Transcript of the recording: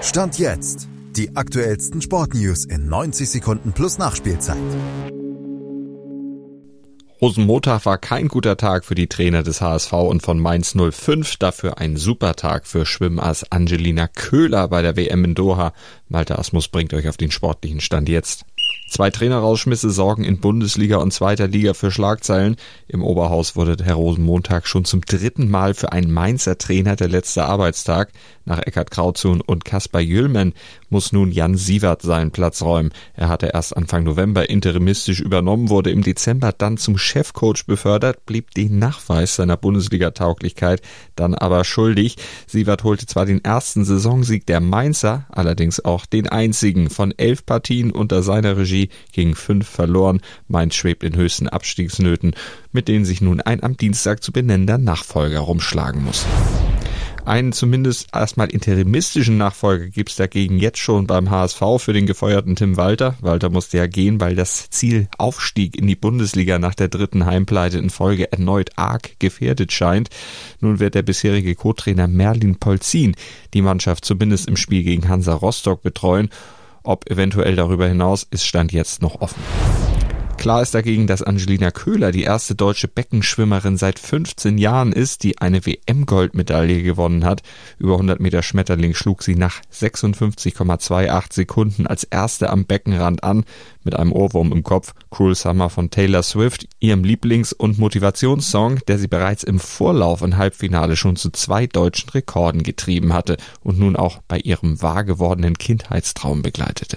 Stand jetzt. Die aktuellsten Sportnews in 90 Sekunden plus Nachspielzeit. Rosenmontag war kein guter Tag für die Trainer des HSV und von Mainz 05, dafür ein super Tag für Schwimmass Angelina Köhler bei der WM in Doha. Malte Asmus bringt euch auf den sportlichen Stand jetzt. Zwei Trainerausschmisse sorgen in Bundesliga und zweiter Liga für Schlagzeilen. Im Oberhaus wurde der Rosenmontag schon zum dritten Mal für einen Mainzer Trainer der letzte Arbeitstag. Nach Eckhard Krauzun und Kaspar Jüllmann muss nun Jan Sievert seinen Platz räumen. Er hatte erst Anfang November interimistisch übernommen, wurde im Dezember dann zum Chefcoach befördert, blieb den Nachweis seiner Bundesliga-Tauglichkeit dann aber schuldig. Sievert holte zwar den ersten Saisonsieg der Mainzer, allerdings auch den einzigen von elf Partien unter seiner Regie gegen fünf verloren. Mainz schwebt in höchsten Abstiegsnöten, mit denen sich nun ein am Dienstag zu benennender Nachfolger rumschlagen muss. Einen zumindest erstmal interimistischen Nachfolger gibt's dagegen jetzt schon beim HSV für den gefeuerten Tim Walter. Walter musste ja gehen, weil das Ziel Aufstieg in die Bundesliga nach der dritten Heimpleite in Folge erneut arg gefährdet scheint. Nun wird der bisherige Co-Trainer Merlin Polzin die Mannschaft zumindest im Spiel gegen Hansa Rostock betreuen. Ob eventuell darüber hinaus ist Stand jetzt noch offen. Klar ist dagegen, dass Angelina Köhler die erste deutsche Beckenschwimmerin seit 15 Jahren ist, die eine WM-Goldmedaille gewonnen hat. Über 100 Meter Schmetterling schlug sie nach 56,28 Sekunden als erste am Beckenrand an, mit einem Ohrwurm im Kopf. Cruel Summer von Taylor Swift, ihrem Lieblings- und Motivationssong, der sie bereits im Vorlauf im Halbfinale schon zu zwei deutschen Rekorden getrieben hatte und nun auch bei ihrem wahr gewordenen Kindheitstraum begleitete.